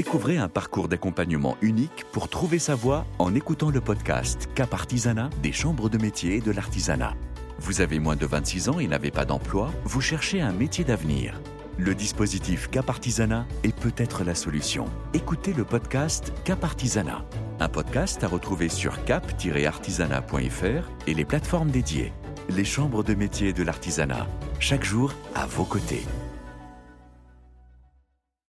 Découvrez un parcours d'accompagnement unique pour trouver sa voie en écoutant le podcast Cap Artisanat des chambres de métier et de l'artisanat. Vous avez moins de 26 ans et n'avez pas d'emploi Vous cherchez un métier d'avenir Le dispositif Cap Artisanat est peut-être la solution. Écoutez le podcast Cap Artisanat. Un podcast à retrouver sur cap-artisanat.fr et les plateformes dédiées. Les chambres de métier et de l'artisanat. Chaque jour à vos côtés.